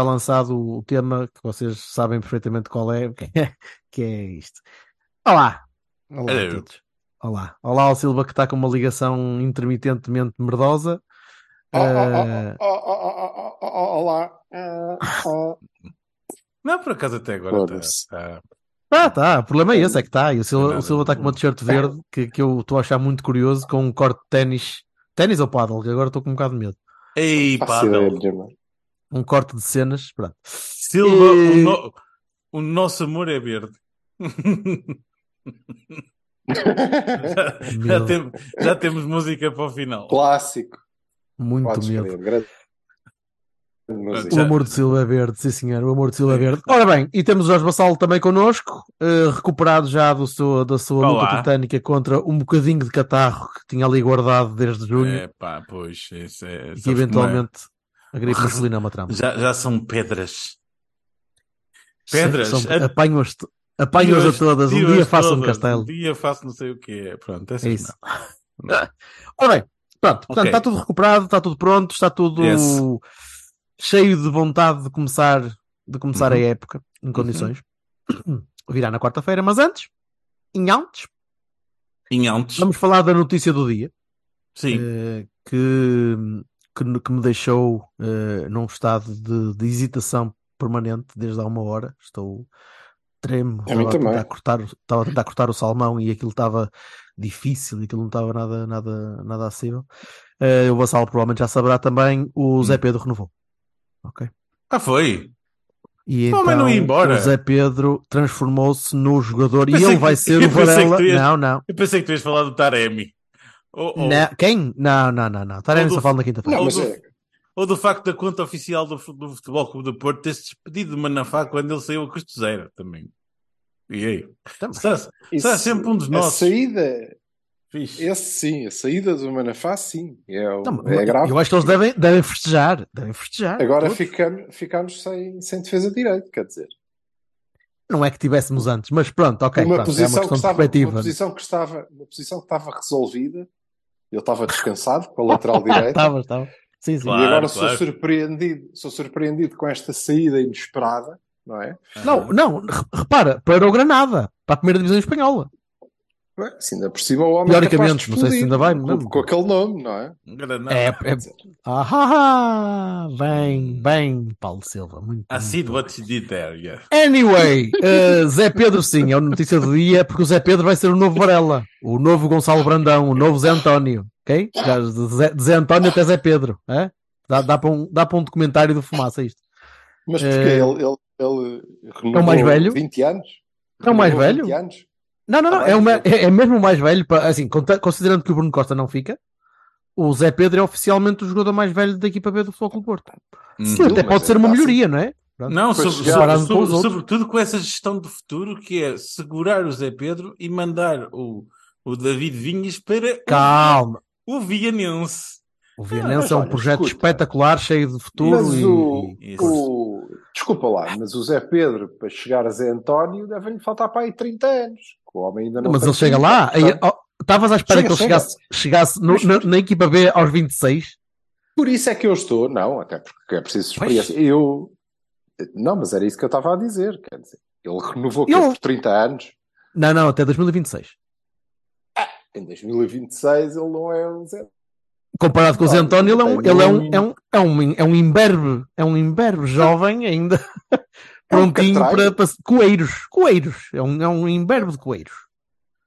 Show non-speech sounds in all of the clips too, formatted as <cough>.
Está lançado o tema que vocês sabem perfeitamente qual é, <laughs> que é, que é isto. Olá! Olá a todos. Olá. Olá ao Silva que está com uma ligação intermitentemente merdosa. Olá. Não, por acaso até agora está. Ah, tá. O problema é esse, é que está. E o Silva, Nada. o Silva está com uma t-shirt verde que, que eu estou a achar muito curioso, com um corte de ténis. Ténis ou paddle? Que agora estou com um bocado de medo. Ei, nenhuma. Um corte de cenas. Pronto. Silva, E- o, no- o nosso amor é verde. <laughs> já, Medo. tem- já temos música para o final. Clássico. Muito Podes medo. Grande. O Já- amor de Silva é verde, sim senhor, o amor de Silva é verde. Ora bem, e temos o Jorge Bassalo também connosco, eh, recuperado já do seu, da sua luta Olá. titânica contra um bocadinho de catarro que tinha ali guardado desde junho É pá, pois. Isso é, e é? eventualmente a gripe marcelina é uma trampa. Já, já são pedras. Pedras. São- A- Apanho-as apanho-as a todas, um dia faço um todas, castelo. Um dia faço não sei o que Pronto, essas É isso. não. <laughs> Ora bem, pronto, portanto, Ok. está tudo recuperado, está tudo pronto, está tudo Yes. cheio de vontade de começar, de começar Uhum. a época em condições. Virá na quarta-feira, mas antes, em antes, Em antes. vamos falar da notícia do dia. Sim. eh, que, que, que me deixou eh, num estado de, de hesitação permanente desde há uma hora. Estou tremo, A estava a, tentar cortar, estava a tentar cortar o salmão e aquilo estava difícil e aquilo não estava nada, nada, nada acessível. Eh, o Vassal provavelmente já saberá também, o Zé Hum. Pedro renovou. Ok? Ah, foi. E então não ia embora. o Zé Pedro transformou-se no jogador e ele que- vai ser o Varela. ias- Não, não. Eu pensei que tu ias falar do Taremi. Ou, ou, Não, Quem? Não, não, não, não. Taremi Ou do- só fala na quinta-feira. Ou do- é. ou do facto da conta oficial do, do Futebol Clube do Porto ter-se despedido de Manafá quando ele saiu a custo zero também. E aí? Será, será sempre um dos A nossos. saída, Fixe. esse sim, a saída do Manafá, sim. É, o- Não, é grave. Eu acho que eles devem, devem festejar. Devem festejar. Agora todos. ficamos, ficamos sem, sem defesa de direito, quer dizer. Não é que tivéssemos antes, mas pronto, ok. uma, pronto, é uma posição que questão de estava, uma, perspectiva. posição que estava, uma posição que estava resolvida. Eu estava descansado com a lateral direita. <laughs> Estava, estava. Sim, sim. Claro. e agora sou claro. surpreendido, sou surpreendido com esta saída inesperada, não é? Não, não, re- repara, para o Granada, para a primeira divisão espanhola. Ué, Se ainda por cima o homem é Teoricamente, não sei se ainda vai, com, não. com aquele nome, não é? Granada. É, é... Ah, ah, ah, bem, bem, Paulo Silva. Muito, I see muito. what you did there, yeah. Anyway, uh, Zé Pedro, sim, é a notícia do dia, porque o Zé Pedro vai ser o novo Varela, o novo Gonçalo Brandão, o novo Zé António, ok? De Zé, de Zé António até Zé Pedro, é? Dá, dá, para um, dá para um documentário do Fumaça isto. Mas porque É. ele, ele, ele renovou É o mais velho? 20 anos? É o mais velho? 20 anos? Não, não, não, Tá é, o eu- é, é mesmo o mais velho, para- assim, considerando que o Bruno Costa não fica, o Zé Pedro é oficialmente o jogador mais velho da equipa B do Futebol Porto. Sim, Uhum. até pode é ser uma melhoria, não é? Não, sobre, sobre- sobre- sobretudo com essa gestão do futuro que é segurar o Zé Pedro e mandar o, o David Vinhas para Calma. o Vianense. O Ah, Vianense mas é um olha, projeto escuta. espetacular, cheio de futuro Mas e, o, e- o- Desculpa lá, mas o Zé Pedro, para chegar a Zé António, deve-lhe faltar para aí 30 anos. O homem ainda não Mas ele chega 30, lá. Estavas à espera Chega, que ele chega. chegasse, chegasse no- na, na equipa B aos 26? Por isso é que eu estou, não, até porque é preciso experiência. Eu, não, mas era isso que eu estava a dizer, quer dizer, ele renovou Eu- por 30 anos, Não, não, até 2026. em 2026 ele não é Zé. Comparado com o Zé António, ele é um, ele é um, um- é um, é um, é um imberbe, é um imberbe jovem ainda <laughs> É um prontinho para, para coeiros, coeiros, é um, é um imberbe de coeiros,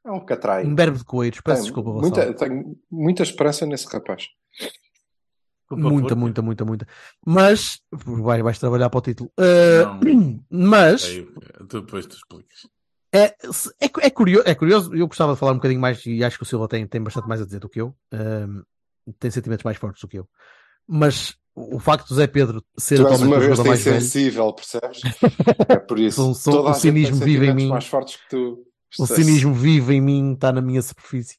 É um catraio. imberbe de coeiros, peço Tenho desculpa, muita, tenho muita esperança nesse rapaz. Desculpa, muita, muita, muita, muita. Mas, vai, vais trabalhar para o título. Uh, Não. mas, Aí, tu depois tu explicas. É, é, é curioso, é curioso, eu gostava de falar um bocadinho mais e acho que o Silva tem, tem bastante mais a dizer do que eu, Ahm, tem sentimentos mais fortes do que eu. Mas o facto do Zé Pedro ser Tu atualmente uma vez jogador mais velho, insensível, percebes? <laughs> É por isso. Sou- Toda o cinismo vive em mim. mais fortes que tu. o é- cinismo vive em mim, está na minha superfície.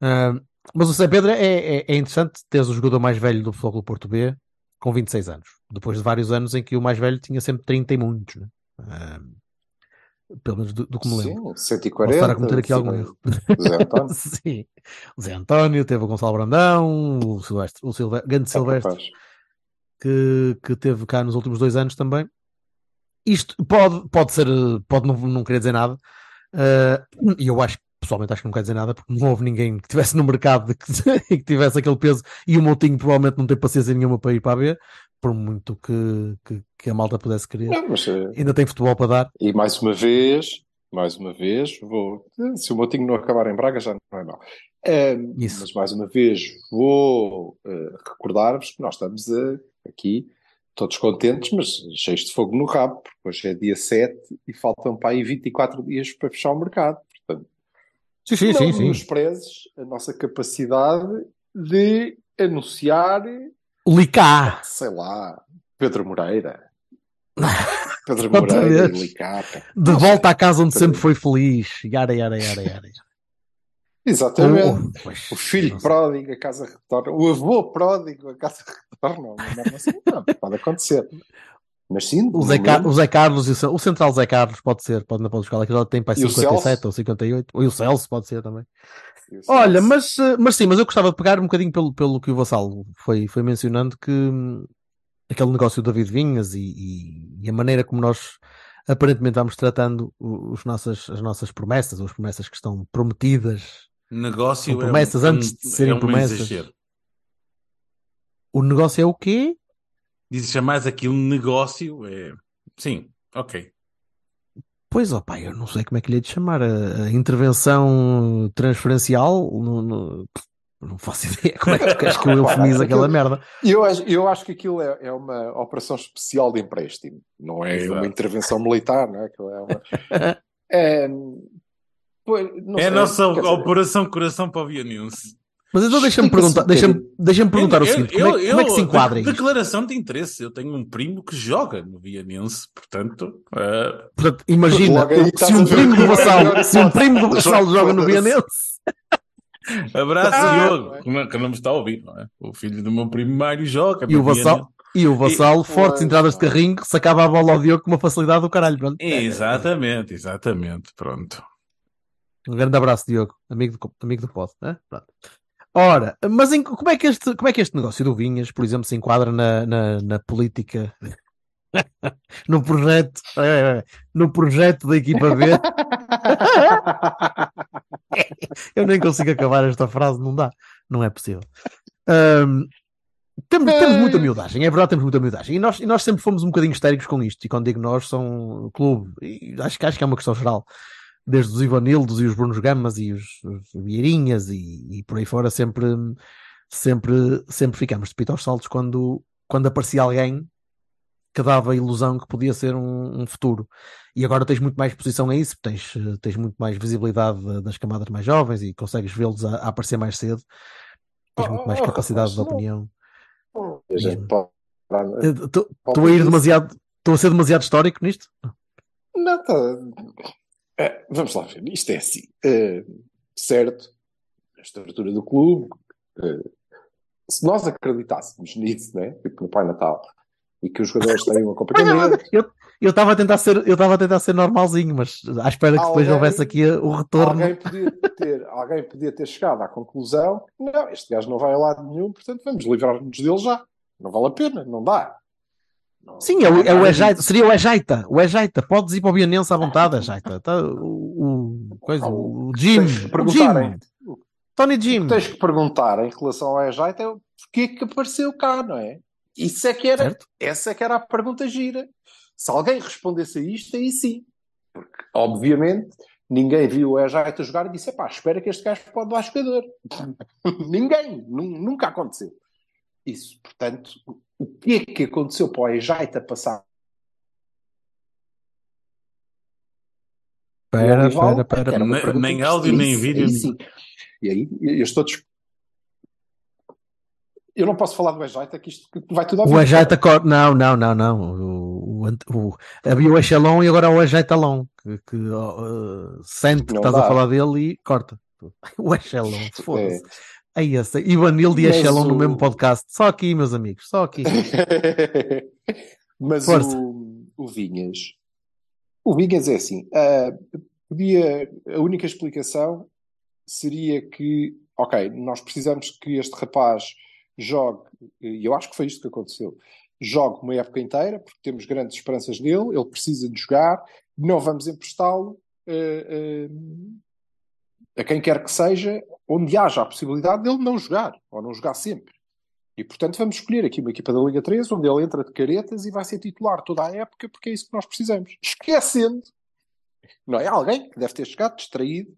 Ahm, mas o Zé Pedro é, é, é interessante teres o jogador mais velho do Futebol Clube Porto B com 26 anos, depois de vários anos em que o mais velho tinha sempre 30 e muitos, né? Ahm, pelo menos do, do que me lembro. Sim, Posso 140. estar a cometer aqui algum erro. Zé António. <laughs> Sim. O Zé António, teve o Gonçalo Brandão, o Silvestre, o Gante É Silvestre, capaz. Que, que teve cá nos últimos dois anos também. Isto pode, pode ser, pode não, não querer dizer nada, eh, e eu acho, pessoalmente acho que não quer dizer nada, porque não houve ninguém que estivesse no mercado que, <laughs> que tivesse aquele peso, e o Moutinho provavelmente não tem paciência nenhuma para ir para a B, por muito que, que, que a malta pudesse querer. Não, mas, eh, Ainda tem futebol para dar. E mais uma vez, mais uma vez, vou. Se o Motinho não acabar em Braga, já não é mau. Eh, Isso. Mas mais uma vez, vou eh, recordar-vos que nós estamos eh, aqui todos contentes, mas cheios de fogo no rabo, porque hoje é dia 7 e faltam para aí 24 dias para fechar o mercado. Portanto, Sim, sim, não sim, sim. nos prezes a nossa capacidade de anunciar, Licá! sei lá, Pedro Moreira. <laughs> Pedro Moreira Licata. De volta à casa onde sempre foi feliz. Yara, yara, yara, yara. Exatamente. Pois, O filho pródigo, a casa retorna. O avô pródigo, a casa <laughs> retorna. Pode acontecer. Mas sim, O Zé, Car- momento, o Zé Carlos e o, o Central Zé Carlos pode ser, pode, não pode buscar aquilo, tem para E o 57 Celso? ou 58, ou o Celso pode ser também. Olha, mas, eh, mas sim, mas eu gostava de pegar um bocadinho pelo, pelo que o Vassalo foi, foi mencionando que hum, aquele negócio do David Vinhas e, e- e a maneira como nós aparentemente vamos tratando o- os nossas, as nossas promessas, ou as promessas que estão prometidas. Negócio São é um- promessas é um- antes de serem é um promessas. exagero. O negócio é o quê? Diz chamar aquilo negócio, é... Sim, ok. Pois, ó pai, eu não sei como é que lhe hei de chamar. A, a intervenção transferencial, não, não, não faço <laughs> ideia como é que tu queres que eu <laughs> eufemize aquela merda. Eu, acho, eu acho que aquilo é, é uma operação especial de empréstimo. Não é Exato. uma intervenção militar, não é? Aquilo é uma. <laughs> É, pois, não é sei, a nossa Operação Coração para o Vianense. Mas então deixa-me perguntar, deixa-me bocadinho. deixa perguntar o Eu- seguinte: eu- como, é, como é que se eu- enquadra de- isto? Declaração de interesse. Eu tenho um primo que joga no Vianense, portanto, eh, Portanto, imagina, se um primo que do é Vassal, se um primo do. Vassal joga no. Vianense abraço Ah, Diogo, não é? que não, que não me está a ouvir, não é? O filho do meu primo Mário joga. e o Vassal, e o Vassal, fortes pois, entradas de carrinho, sacava a bola ao Diogo com uma facilidade do caralho. Pronto. Exatamente, exatamente. Pronto. Um grande abraço, Diogo, amigo do, amigo do pod. né? Pronto. Ora, mas em- como, é que este, como é que este negócio do Vinhas, por exemplo, se enquadra na, na, na política, <laughs> no projeto, no projeto da equipa B? <laughs> Eu nem consigo acabar esta frase, não dá, não é possível. Ahm, temos, temos muita miudagem, é verdade, temos muita miudagem. E nós, e nós sempre fomos um bocadinho histéricos com isto. E quando digo nós, são clube. E acho, acho que é uma questão geral. Desde os Ivanildos e os Brunos Gamas e os, os Vieirinhas e, e por aí fora, sempre, sempre, sempre ficamos de pito aos saltos quando, quando aparecia alguém que dava a ilusão que podia ser um, um futuro. E agora tens muito mais exposição a isso, tens, eh, tens muito mais visibilidade da- das camadas mais jovens e consegues vê-los a, a aparecer mais cedo. Tens Oh, muito mais oh, capacidade de opinião. A gente pode- Eh, Estou a ir demasiado. Estou a ser demasiado histórico nisto? Não, tá. É, vamos lá ver. Isto é assim. É, certo, a estrutura do clube. é, se nós acreditássemos nisso, né? Tipo no Pai Natal, e que os jogadores têm um acompanhamento, <laughs> Eu estava a tentar ser, eu estava a tentar ser normalzinho, mas à espera que depois Alguém- houvesse aqui o retorno. alguém podia, ter, alguém podia ter chegado à conclusão: não, este gajo não vai a lado nenhum, portanto vamos livrar-nos dele já. Não vale a pena, não dá. Sim, é o, é o Ejaita, seria o Ejaita, o Ejaita, podes ir para o Bianense à vontade, <laughs> Ejaita. Tá, o, o, coisa, o Jim, o Jim? Tony Jim. tens que perguntar em relação ao Ejaita é porquê que apareceu cá, não é? Isso é que era, Certo. essa é que era a pergunta gira. Se alguém respondesse a isto, aí sim. Porque, obviamente, ninguém viu o Ejaita jogar e disse: pá, espera que este gajo pode dar jogador. <laughs> ninguém, nu- nunca aconteceu. Isso, portanto, o que é que aconteceu para o Ejaita passar? Espera, Olival, espera, espera. que era uma Nem- que- áudio, nem vídeo, sim. E aí eu estou Eu não posso falar do Ejaita, que isto vai tudo ao O vivo. Ajeita cor... Não, não, não, não. O, o, o- havia o Echelon e agora há o Ajeitalon. Que, que uh, sente que Não estás a dá. falar dele e corta. <laughs> O Echelon, foda-se. É. Aí essa. Ivanildo e Mas Echelon no o- mesmo podcast. Só aqui, meus amigos. Só aqui. <laughs> Mas Força. o, o Vinhas, o Vinhas é assim, ah, podia, a única explicação seria que, ok, nós precisamos que este rapaz jogue, e eu acho que foi isto que aconteceu, jogue uma época inteira, porque temos grandes esperanças nele, ele precisa de jogar, não vamos emprestá-lo ah, ah, a quem quer que seja, onde haja a possibilidade dele não jogar, ou não jogar sempre. E, portanto, vamos escolher aqui uma equipa da Liga 3 onde ele entra de caretas e vai ser titular toda a época porque é isso que nós precisamos. Esquecendo, não é? Alguém que deve ter chegado distraído.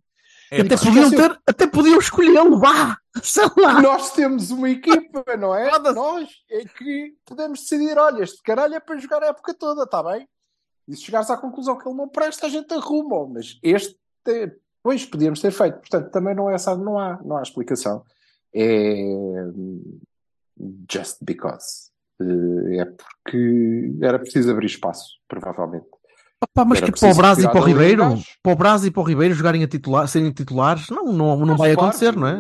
É, até, podiam ter, até podiam escolhê-lo. Vá! Sei lá. Nós temos uma equipa, não é? Nós é que podemos decidir: olha, este caralho é para jogar a época toda, está bem? E se chegares à conclusão que ele não presta, a gente arruma. Mas este, pois, podíamos ter feito. Portanto, também não é essa, não há, não há explicação. É just because. Eh, É porque era preciso abrir espaço, provavelmente. Opa, mas Era que para o Brás e para o Ribeiro, para o Brás e para o Ribeiro jogarem a titular, serem titulares, não, não, não Mas, vai claro, acontecer, não é?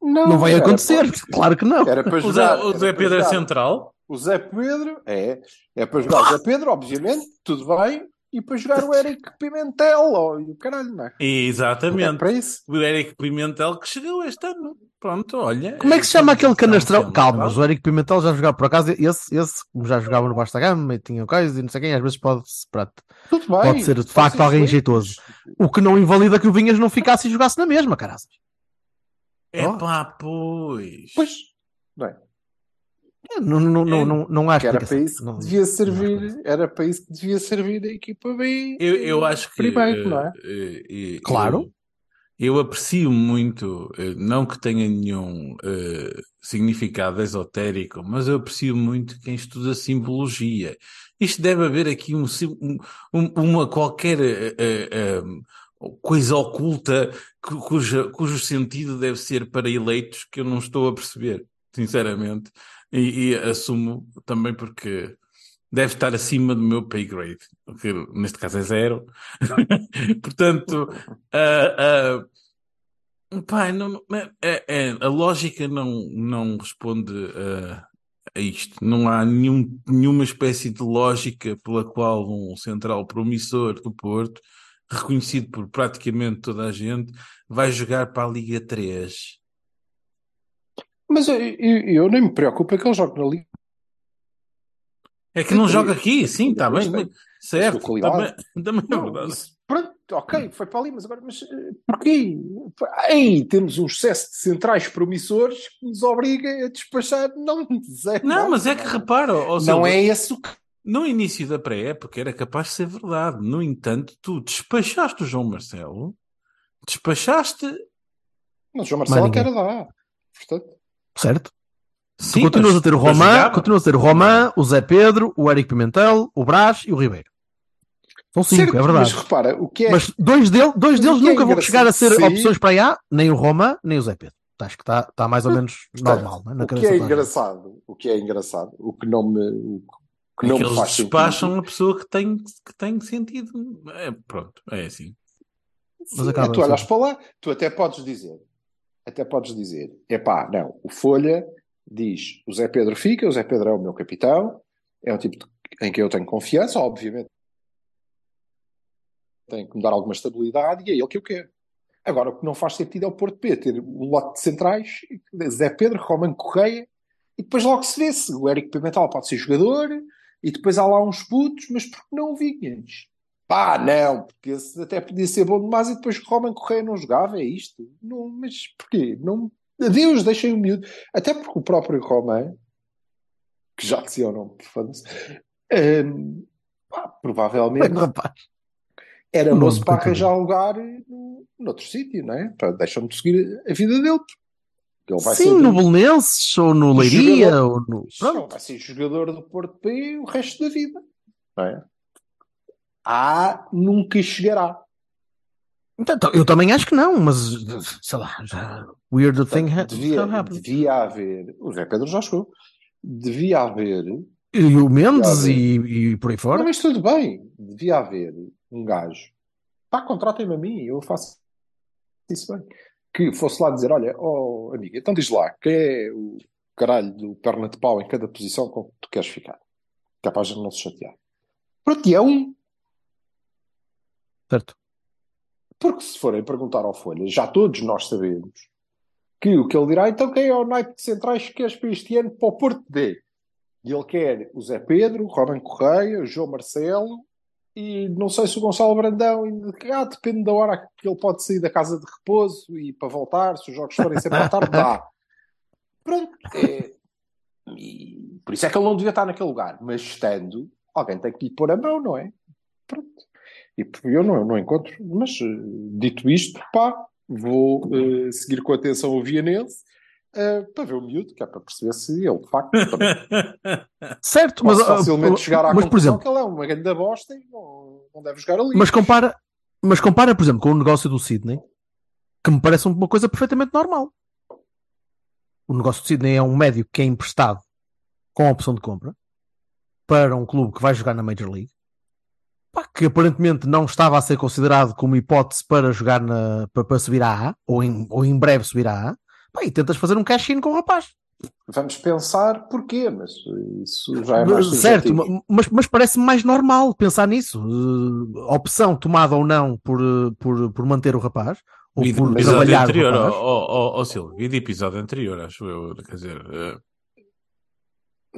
Não, Não vai acontecer, para- claro que não. Era para O Zé, jogar. o Zé Pedro é central. O Zé Pedro, é. É para jogar o Zé Pedro, obviamente, tudo bem. E para jogar o Eric Pimentel, ó, e o caralho, não é? É Exatamente. para isso. O Eric Pimentel que chegou este ano. Pronto, olha. Como é que se chama aquele canastrão? Então, Calma, o Eric Pimentel já jogava por acaso, esse, esse como já jogava no Basta Gama e tinha coisas e não sei quem, às vezes pode, pronto, Tudo bem. Pode ser, de facto, alguém dois, jeitoso. o que não invalida que o Vinhas não ficasse e jogasse na mesma, caras. É pá, pois. Pois, não é? Não, não, não, não, não há Que era para isso que Não- devia servir, era para isso que devia servir a equipa B. Eu, eu acho que. Primeiro, não é? eh, eh, Claro. Eu, eu aprecio muito, eh, não que tenha nenhum eh, significado esotérico, mas eu aprecio muito quem estuda simbologia. Isto deve haver aqui um, um- um- uma qualquer eh, eh, coisa oculta cu- cuja, cujo sentido deve ser para eleitos que eu não estou a perceber, sinceramente. E, e assumo também porque deve estar acima do meu pay grade, que neste caso é zero. <laughs> Portanto, ah, ah, pá, não- não- é- é- a lógica não, não responde ah, a isto. Não há nenhum, nenhuma espécie de lógica pela qual um central promissor do Porto, reconhecido por praticamente toda a gente, vai jogar para a Liga 3. Mas eu, eu, eu nem me preocupo é que ele jogue na Liga. É que não Sim, joga aqui, sim, está bem, certo. sua qualidade. Também, <laughs> também é verdade. pronto, ok, foi para ali, mas agora, mas eh, porquê? Ei, temos um excesso de centrais promissores que nos obriga a despachar. Não, <laughs> Não, mas é que repara, Não é esse o que. no início da pré-época era capaz de ser verdade. No entanto, tu despachaste o João Marcelo, despachaste. Mas o João Marcelo ninguém. quer dar. Portanto, Certo? Sim, tu continuas mas- a ter o jogava. continuas a ter o Romã, o Zé Pedro, o Eric Pimentel, o Brás e o Ribeiro. São cinco, certo, é verdade. Mas repara, o que é. Mas dois, del- dois deles que é nunca vão chegar a ser Sim. opções para aí, nem o Romã, nem o Zé Pedro. Acho que está tá mais ou menos normal, né, na o que é a engraçado, o que é engraçado, o que não me, o que É não que me eles faz sentido. despacham a pessoa que tem, que tem sentido. É, pronto, é assim. Mas Sim, acaba é, tu olhas assim. para lá, tu até podes dizer, até podes dizer, epá, não, o Folha diz, o Zé Pedro fica, o Zé Pedro é o meu capitão, é um tipo de- em que eu tenho confiança, obviamente tem que me dar alguma estabilidade e é ele que eu quero. Agora, o que não faz sentido é o Porto P ter um lote de centrais, Zé Pedro, Romano Correia, e depois logo se vê se o Eric Pimentel pode ser jogador, e depois há lá uns putos, mas por que não o Vinhas? Pá, não, porque esse até podia ser bom demais e depois Roman Correia não jogava, é isto? Não, mas porquê? Não, adeus, deixem o miúdo. Até porque o próprio Roman, que já dizia o nome, foda-se, hum, pá, provavelmente Bem, rapaz. era moço para arranjar lugar no, noutro sítio, não é? Para deixar-me de seguir a vida dele. Sim, no Belenenses, ou no Leiria, jogador. ou no. Pronto. vai ser jogador do Porto B o resto da vida. Não é? Ah, nunca chegará. Então, eu também acho que não, mas sei lá, já weird thing devia, devia haver. O Zé Pedro já chegou. Devia haver. E o Mendes Já e, e por aí Não, fora. mas tudo bem. Devia haver um gajo. Pá, contratem-me a mim, eu faço isso bem. Que fosse lá dizer: olha, oh amiga, então diz lá, quem é o caralho do perna de pau em cada posição com que tu queres ficar? Capaz de não se chatear. Pronto, e é um. Certo. Porque se forem perguntar ao Folha, já todos nós sabemos que o que ele dirá, então quem é o naipe de centrais que queres para este ano para o Porto D? E ele quer o Zé Pedro, o Robin Correia, o João Marcelo e não sei se o Gonçalo Brandão, ah, depende da hora que ele pode sair da casa de repouso e para voltar, se os jogos forem sempre à tarde, dá. <laughs> Pronto. é- e por isso é que ele não devia estar naquele lugar. Mas estando, alguém tem que lhe pôr a mão, não é? Pronto. E eu não, não encontro. Mas, eh, dito isto, pá, vou eh, seguir com atenção o Vianense eh, para ver o miúdo, que é para perceber se ele, de facto, também <laughs> Certo, mas, ah, facilmente chegar à mas por conclusão exemplo, que ele é uma grande bosta e não, não deve jogar ali. mas compara, mas compara, por exemplo, com o negócio do Sidney, que me parece uma coisa perfeitamente normal. O negócio do Sidney é um médio que é emprestado com a opção de compra para um clube que vai jogar na Major League, pá, que aparentemente não estava a ser considerado como hipótese para jogar na, para, para subir à A, ou em, ou em breve subir à A, pá, e tentas fazer um cash-in com o rapaz. Vamos pensar porquê, mas isso já é mais certo, subjetivo. mas, mas parece-me mais normal pensar nisso. Uh, opção tomada ou não por, uh, por, por manter o rapaz, ou de por trabalhar anterior, o rapaz. ó ó ó, Silvio, vi de episódio anterior, acho eu, quer dizer, eh,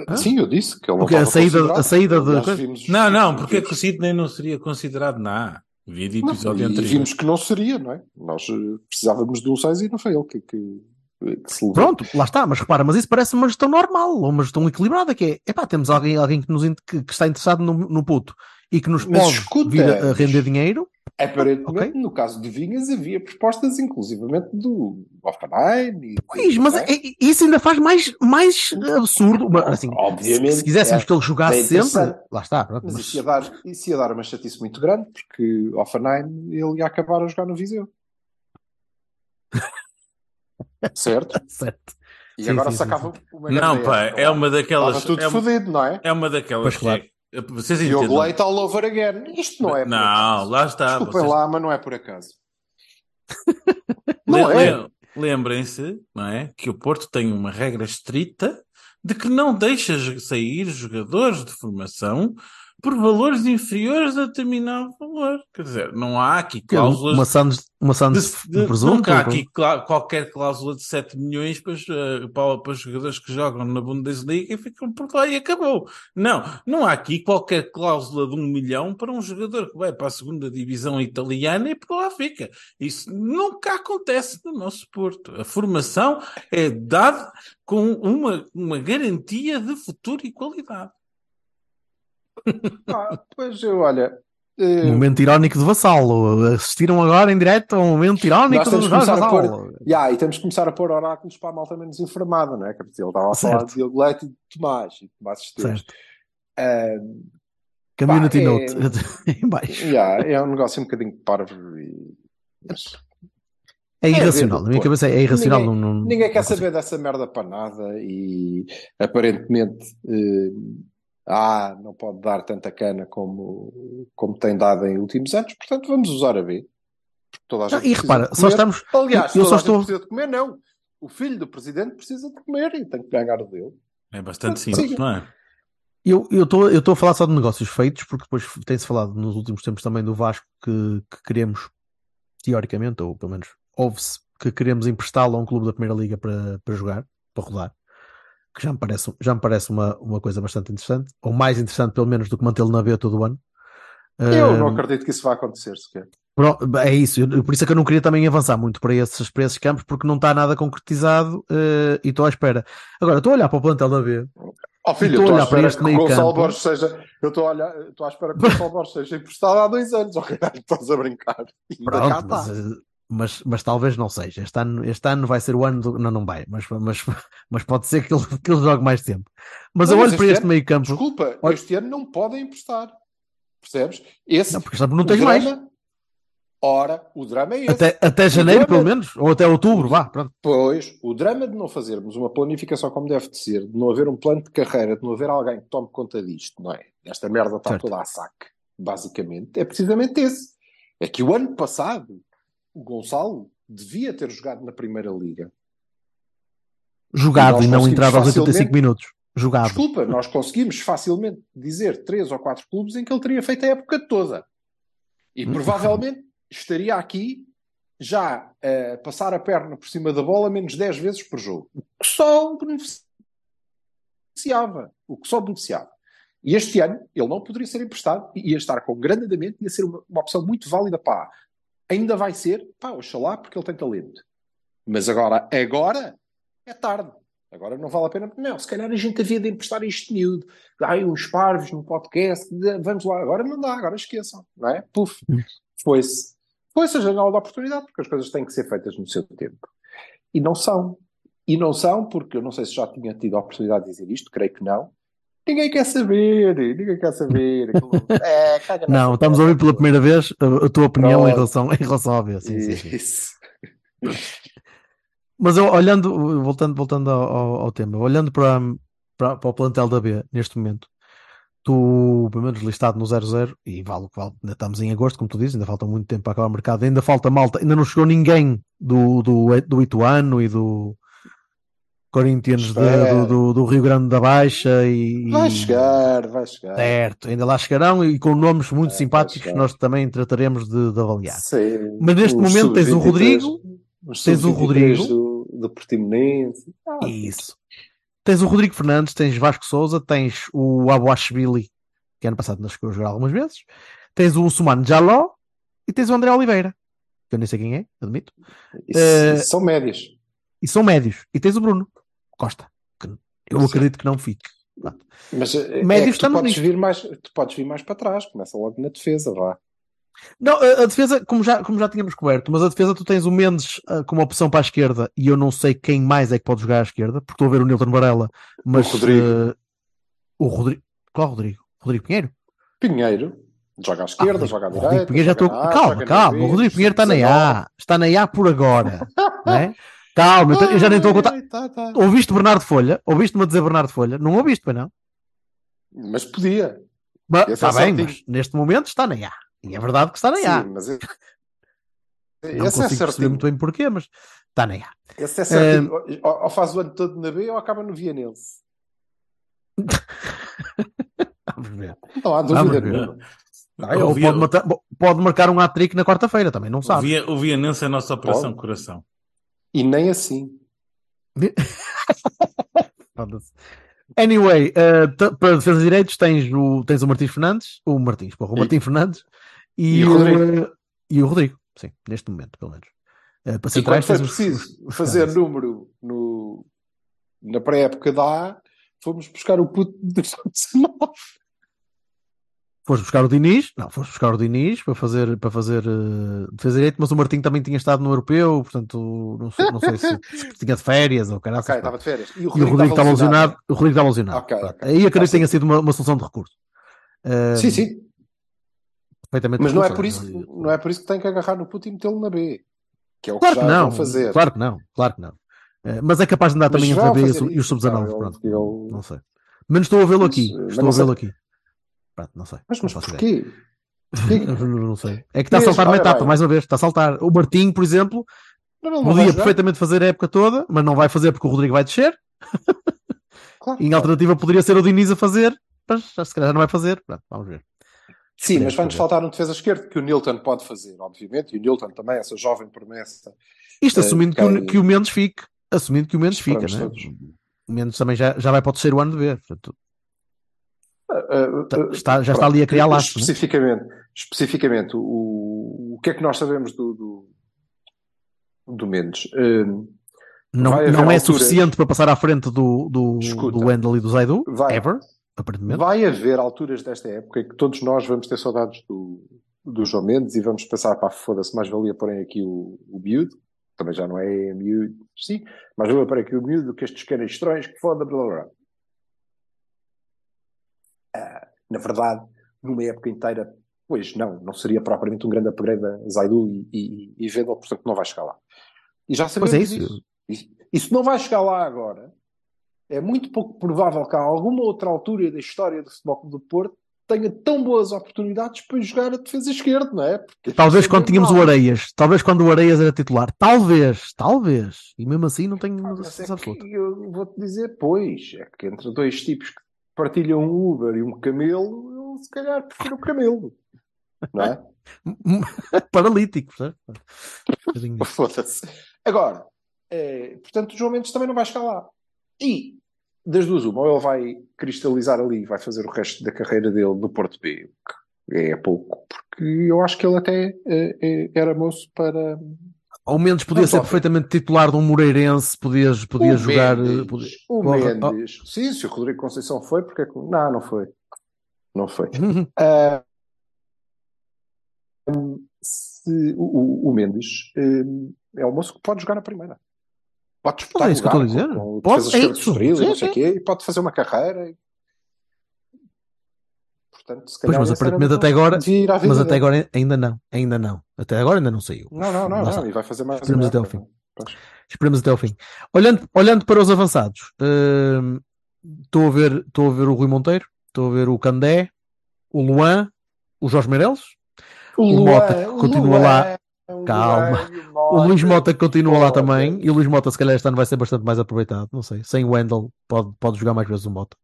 Hã? Sim, eu disse que ele não Porque a saída- a saída de vimos- não, não, porque é que o Sidney não seria considerado na A? Vi de episódio e anterior. vimos que não seria, não é? Nós eh, precisávamos de um 6 e não foi ele que, que, que se levou. Pronto, lá está, mas repara, mas isso parece uma gestão normal, ou uma gestão equilibrada, que é, epá, temos alguém, alguém que, nos, que, que está interessado no, no puto e que nos Mas pode escuta, vir a, render dinheiro, Aparentemente, Ok. no caso de Vinhas, havia propostas, inclusivamente do Offenheim. E, pois, mas é? é- isso ainda faz mais, mais absurdo. Mas, assim, Obviamente, se, se quiséssemos é- que ele jogasse é sempre, lá está, pronto, Mas mas- isso ia, dar, isso ia dar uma chatice muito grande, porque Offenheim ele ia acabar a jogar no Viseu. <laughs> certo? certo. E Sim, agora sim, sacava sim, uma Não, pá, é uma daquelas. Estava tudo é, uma- fodido, não é? é uma daquelas. Pois, claro. Vocês o entendem? Leite all over again. Isto não é por Não, acaso. lá está. Desculpem vocês- lá, mas não é por acaso. <laughs> Não é. le- Lembrem-se, não é? Que o Porto tem uma regra estrita de que não deixa sair jogadores de formação por valores inferiores a determinado valor. Quer dizer, não há aqui cláusulas. Uma Santos, uma Santos de- de, presunto. nunca há aqui clá- qualquer cláusula de 7 milhões para, os, eh, para, para os jogadores que jogam na Bundesliga e ficam por lá e acabou. Não, não há aqui qualquer cláusula de um milhão para um jogador que vai para a segunda divisão italiana e por lá fica. Isso nunca acontece no nosso Porto. A formação é dada com uma, uma garantia de futuro e qualidade. Ah, pois eu, olha. Um momento irónico de vassalo. Assistiram agora em direto a um momento irónico de Vassalo. Ya, e temos que começar a pôr oráculos para a malta menos informada, não é? Que ele estava a falar Certo. de Diogo Leite e de Tomás e de Tomás Esteves. Certo. Ah, Community Pá, é- note <laughs> em baixo. ya, é um negócio um bocadinho parvo e... mas É irracional. é, Na minha cabeça é irracional. Ninguém- não, não- Ninguém quer saber dessa merda para nada e aparentemente eh, ah, não pode dar tanta cana como, como tem dado em últimos anos, portanto vamos usar a B. Toda a Não, gente e precisa repara, só estamos. Aliás, eu toda só a estou- precisa de comer, não. O filho do presidente precisa de comer e tem que ganhar o dele. É bastante Sim. simples, não é? Eu estou eu estou a falar só de negócios feitos, porque depois tem-se falado nos últimos tempos também do Vasco que, que queremos, teoricamente, ou pelo menos ouve-se, que queremos emprestá-lo a um clube da Primeira Liga para, para jogar, para rodar, que já me parece, já me parece uma, uma coisa bastante interessante, ou mais interessante pelo menos do que mantê-lo na B todo o ano. Eu não acredito que isso vai acontecer sequer. É isso, eu- por isso é que eu não queria também avançar muito para esses, para esses campos, porque não está nada concretizado eh, e estou à espera. Agora, estou a olhar para o plantel da B. Oh filho, estou a olhar para espera este que o meio Gonçalo campo. Borges seja. Eu estou a, olhar, estou à espera que o Gonçalo Borges seja emprestado há dois anos. <laughs> Oh, caralho, estás a brincar. Pronto, está. mas, eh, mas, mas talvez não seja. Este ano, este ano vai ser o ano do. Não, não vai, mas, mas, <laughs> mas pode ser que ele, que ele jogue mais tempo. Mas Não, eu mas olho para este ano- meio campo. Desculpa, Olha- este ano não podem emprestar. Percebes? Esse Não, porque não tens o mais. drama- Ora, o drama é esse. Até, até janeiro, drama- pelo menos, ou até outubro, vá, pronto. Pois, o drama de não fazermos uma planificação como deve de ser, de não haver um plano de carreira, de não haver alguém que tome conta disto, não é? Esta merda está Certo. toda a saque, basicamente, é precisamente esse. É que o ano passado, o Gonçalo devia ter jogado na Primeira Liga. Jogado nós e não entrado aos 85 facilmente- minutos. Jogado. Desculpa, nós conseguimos facilmente dizer três ou quatro clubes em que ele teria feito a época toda. E Hum. provavelmente estaria aqui já a passar a perna por cima da bola menos 10 vezes por jogo. O que só beneficiava. O que só beneficiava. E este ano ele não poderia ser emprestado, ia estar com grande andamento, ia ser uma, uma opção muito válida. Pá, ainda vai ser, pá, oxalá, porque ele tem talento. Mas agora, agora é tarde. Agora não vale a pena. Não, se calhar a gente havia de emprestar este miúdo. Ai, uns parvos no podcast. Vamos lá. Agora não dá, agora esqueçam. Não é? Puf. Foi-se. Foi-se a janela da oportunidade, porque as coisas têm que ser feitas no seu tempo. E não são. E não são, porque eu não sei se já tinha tido a oportunidade de dizer isto, creio que não. Ninguém quer saber, ninguém quer saber. <laughs> É, caga nessa Não, estamos a ouvir pela primeira vez a, a tua opinião em relação, em relação ao ver. Sim, sim, sim. Isso. Mas eu, olhando, voltando, voltando ao, ao- ao tema, olhando para, para, para o plantel da B neste momento, tu, pelo menos listado no 0-0, e vale o que vale, ainda estamos em agosto, como tu dizes, ainda falta muito tempo para acabar o mercado, ainda falta malta, ainda não chegou ninguém do, do, do Ituano e do Corinthians de- Espera. do, do, do Rio Grande da Baixa e, Vai chegar, vai chegar. certo, ainda lá chegarão e com nomes muito É, vai simpáticos que nós também trataremos de, de avaliar. Sim. Mas neste momento tens o sub-23, Rodrigo, tens o sub-23 Rodrigo. do, do Portimonense. Ah, Isso. Tens o Rodrigo Fernandes, tens Vasco Souza, tens o Abuashvili, que ano passado nos chegou a jogar algumas vezes, tens o Sumano Jaló e tens o André Oliveira, que eu nem sei quem é, admito, Isso, isso são médias. e são médios. E tens o Bruno Costa, que eu Sim. acredito que não fique. Mas eh, médios é tu podes, nisto. vir mais, tu podes vir mais para trás. Começa logo na defesa, vá. Não, a, defesa, como já, como já tínhamos coberto, mas a defesa tu tens o Mendes ah, como opção para a esquerda e eu não sei quem mais é que pode jogar à esquerda, porque estou a ver o Nilton Varela, mas Rodrigo. ah, o Rodrigo. Qual Rodrigo? Rodrigo Pinheiro? Pinheiro. Joga à esquerda, Ah, joga à o direita. Rodrigo Pinheiro já estou. A, Calma, calma. O Rodrigo Pinheiro está na 19. A. Está na A por agora. <laughs> não é? Calma, eu, eu já nem estou a contar. Ai, tá, tá. Ouviste Bernardo Folha? Ouviste-me a dizer Bernardo Folha? Não ouviste, pois não? Mas podia. Mas, Esse é está bem, mas neste momento está na A. E é verdade que está na A. Sim, mas é- Não esse é consigo perceber certinho. muito bem porquê, mas está na A. Esse é certinho. Ou, ou faz o ano todo na B ou acaba no Vianense. <laughs> Vamos ver. Não há dúvida nenhuma. Ou o, Via, pode, matar- pode marcar um hat-trick na quarta-feira, também não o, sabe. Via, o Vianense é a nossa operação Pode. coração. E nem assim. <laughs> Anyway, t- para defesa de direitos tens o, tens o Martins Fernandes, o Martins, porra, o E- Martins Fernandes e, e o Rodrigo. e o Rodrigo, sim, neste momento, pelo menos. Eh, para centrais foi os- preciso os- fazer número no, na pré-época da A, fomos buscar o puto de <laughs> 2019. Foste buscar o Diniz, não, foste buscar o Diniz para fazer, para fazer eh, defesa de direito, mas o Martim também tinha estado no europeu, portanto, não sei, não sei se, <laughs> se tinha de férias ou caralho. Ok, estava de férias. E o E o Rodrigo estava lesionado. O Rodrigo estava lesionado. Ok, Pronto. ok. Aí acredito que tenha sido uma, uma solução de recurso. Eh, Sim, sim. Perfeitamente Mas não é, por isso, não é por isso que tem que agarrar no puto e metê-lo na B. Que é o Claro que que não, fazer. claro que não, claro que não. Eh, mas é capaz de andar Mas também entre a B e, os isso, sub-19. pá, Pronto, ele- não, sei. Menos estou a vê-lo aqui. Mas, eh, estou a mas vê-lo aqui. Pronto, não sei. Mas, não mas faço porquê? <laughs> não sei. É que está a saltar olha etapa, mais uma vez. Está a saltar. O Martinho, por exemplo, Não, não podia perfeitamente fazer a época toda, mas não vai fazer porque o Rodrigo vai descer. Claro, em alternativa poderia ser o Diniz a fazer, mas já se calhar não vai fazer. Pronto, vamos ver. Sim, mas vai-nos faltar um defesa esquerdo que o Nilton pode fazer, obviamente. E o Nilton também, essa jovem promessa. Isto Eh, assumindo que, o, que o Mendes fique. Assumindo que o Mendes fica, né? todos. O Mendes também já, já vai para o terceiro ano de ver. Portanto, está- já está ali a criar laços, né? Especificamente, especificamente o, o que é que nós sabemos do, do, do Mendes? Uh, não, Vai haver não é suficiente para passar à frente do, do, Escuta. do Wendel e do Zaidu, Vai. ever, aparentemente. vai haver alturas desta época em que todos nós vamos ter saudades do, do João Mendes e vamos pensar, pá, foda-se, mais valia porem aqui o, o miúdo, também já não é miúdo, sim, mas valia porem aqui o miúdo do que estes canastrões que foda, blá blá blá. Ah, na verdade, numa época inteira, Pois não, não seria propriamente um grande upgrade a Zaidu e, e, e Vendel, portanto não vai chegar lá. E já sabemos é isso. isso. Não vai chegar lá agora. É muito pouco provável que a alguma outra altura da história do Futebol Clube do Porto tenha tão boas oportunidades para jogar a defesa esquerda, não é? Porque Talvez quando tínhamos o normal. Areias, talvez quando o Areias era titular, talvez, talvez, e mesmo assim não tenho Ah, certeza absoluta. eu vou-te dizer, pois, é que entre dois tipos que partilham um Uber e um camelo, eu se calhar prefiro o camelo. Não é? <laughs> Paralítico, bocadinho. Foda-se. Agora, eh, portanto, o João Mendes também não vai chegar lá. E, das duas, uma, ou ele vai cristalizar ali e vai fazer o resto da carreira dele no Porto B, que é pouco, porque eu acho que ele até eh, era moço para. Ao menos podia Não, ser perfeitamente titular de um Moreirense, podia, podia o jogar. Mendes, eh, podia- O Porra, oh. Mendes. Sim, se o Rodrigo Conceição foi, porque é que. Não, não foi. Não foi. <laughs> Ah, se, o, o- Mendes hum, é o moço que pode jogar na primeira. Pode disputar Mas é isso que eu estou a dizer. com, com Pode, é isso. E Sim, quê, e pode fazer uma carreira. Portanto, se Pois, calhar mas esse era aparentemente o- até agora- Mas até agora ainda não, ainda não. Até agora ainda não saiu. Não, não, não, não, e vai fazer mais Esperemos até ao fim. Esperemos até ao fim. Olhando, olhando para os avançados, hum, estou a ver, estou a ver o Rui Monteiro, estou a ver o Candé, o Luan, o Jorge Meireles, O Mota Luan, continua Luan, lá. o Calma. Luan o Luís Mota continua lá Mota. também, e o Luís Mota se calhar este ano vai ser bastante mais aproveitado, não sei. Sem o Wendel pode, pode jogar mais vezes o Mota.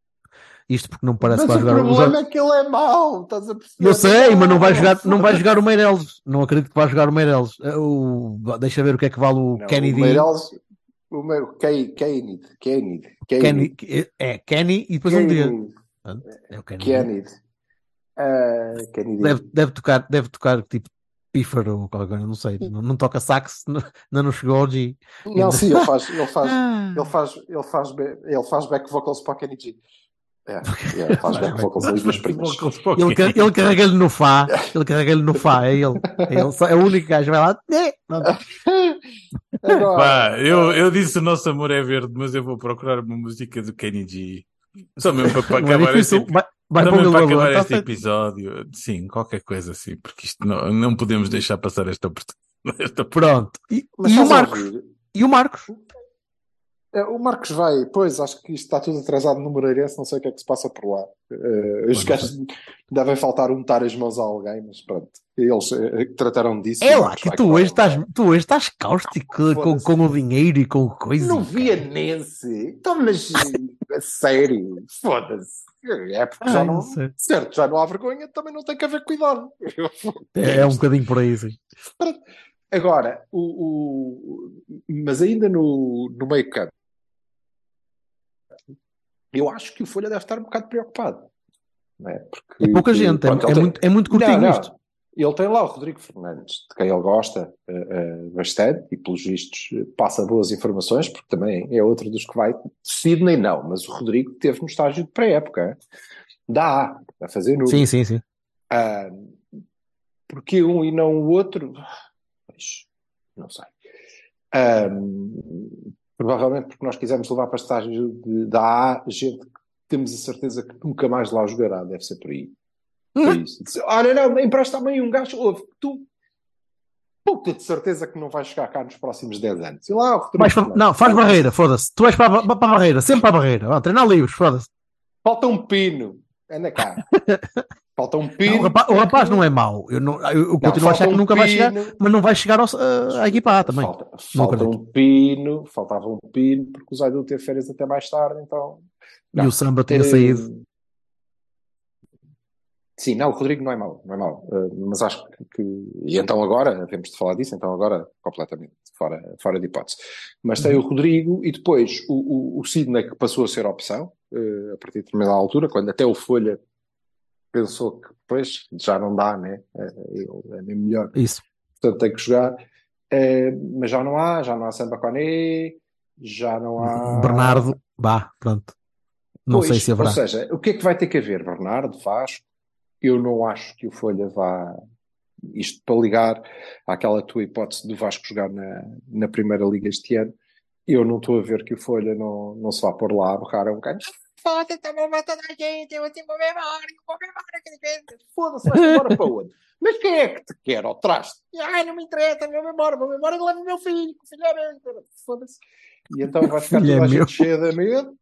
Isto porque não me parece Mas que o vai jogar o problema é que ele é mau, estás a perceber? Eu sei, mas não vai jogar, não vai jogar o Meireles. Não acredito que vai jogar o Meireles. Eh, O, deixa ver o que é que vale o Não, Kennedy. O Meireles, o meu, Kennedy, Kennedy, Kennedy, Kenny, é Kenny e depois um dia. É o Kenny. Kennedy. Kennedy. Deve, deve tocar, deve tocar tipo pífaro ou qualquer coisa, não sei. Não, não toca sax, <laughs> não, ainda não chegou ao G. Não, sim, ele faz, ele faz, Ah. ele faz, ele faz, ele faz back vocals para o Kenny G. É, é, ele faz nas primas. Ele, ca- ele carrega-lhe no Fá, ele carrega-lhe no Fá, é ele. É, ele, só- é o único gajo, vai lá. né. Agora, Pá, eu, eu disse o nosso amor é verde, mas eu vou procurar uma música do Kenny G. Só mesmo para, para Não é acabar este, vai, vai só para acabar tá este feito. episódio. Sim, qualquer coisa assim, porque isto não, não podemos deixar passar esta <laughs> oportunidade. Esta... Pronto. E, e o Marcos? E o Marcos? É, O Marcos vai, pois, acho que isto está tudo atrasado no Moreirense, não sei o que é que se passa por lá. Eh, os gajos devem faltar untar as mãos a alguém, mas pronto, eles eh, trataram disso. É lá, que tu hoje, estás, tu hoje estás cáustico com, com o dinheiro e com coisa. No Vianense? Então, mas a sério, foda-se. É porque já Ai, não, certo, já não há vergonha, também não tem que haver cuidado. É, é um bocadinho por aí, sim. Agora, o, o- mas ainda no, no meio campo, eu acho que o Folha deve estar um bocado preocupado. Não é? Porque, É pouca gente, é, pronto, ele é tem- muito, é muito curtinho Não, não. isto. Ele tem lá o Rodrigo Fernandes, de quem ele gosta eh, eh, bastante, e pelos vistos eh, passa boas informações, porque também é outro dos que vai. Sidney não, mas o Rodrigo teve no estágio de pré-época. Dá, a fazer número. Sim, sim, sim. Ah, porque um e não o outro? Pois, não sei. Ah, provavelmente porque nós quisemos levar para estágio de, da A gente que temos a certeza que nunca mais lá jogará, deve ser por aí. Foi isso. <laughs> Olha, não, empresta-me aí um gajo, ouve, tu puta de certeza que não vais chegar cá nos próximos 10 anos. E lá, Fernandes. não, faz barreira, foda-se. Tu vais para, a para a barreira, sempre para a barreira. Vá, treinar livros, foda-se. Falta um pino. Anda cá. <laughs> Falta um pino. Não, o, rapaz, o rapaz não é mau. Eu, não, eu, eu Não, continuo a achar que um nunca vai chegar, pino. mas não vai chegar ao, a- à equipa A também. Falta, Não falta um pino, faltava um pino, porque o Zaidu teve férias até mais tarde, então. E o Samba tinha Eh, saído. Sim, não, o Rodrigo não é mau, não é mau. Eh, mas acho que, E então agora, temos de falar disso, então agora completamente fora, fora de hipótese. Mas tem o Rodrigo e depois o, o, o Sidney que passou a ser opção, eh, a partir de determinada altura, quando até o Folha pensou que depois já não dá, né? Eh, ele é mesmo melhor Isso. portanto tem que jogar. Eh, mas já não há, já não há Samba Koné, já não há. Bernardo, vá, pronto. Não Pois, sei se haverá. Ou seja, o que é que vai ter que haver? Bernardo, Vasco? Eu não acho que o Folha vá. Isto para ligar àquela tua hipótese do Vasco jogar na, na Primeira Liga este ano. Eu não estou a ver que o Folha não, não se vá pôr lá a borrar a um gajo. Foda-se, está a levar toda a gente, eu assim vou me embora, eu vou me embora, que gente. Foda-se, vais embora para onde? Mas quem é que te quer ao traste? Ai, não me interessa, vou-me embora, vou-me embora e levo o meu filho, que o filho é meu. Foda-se. E então vai ficar Filho é toda a gente cheia de medo,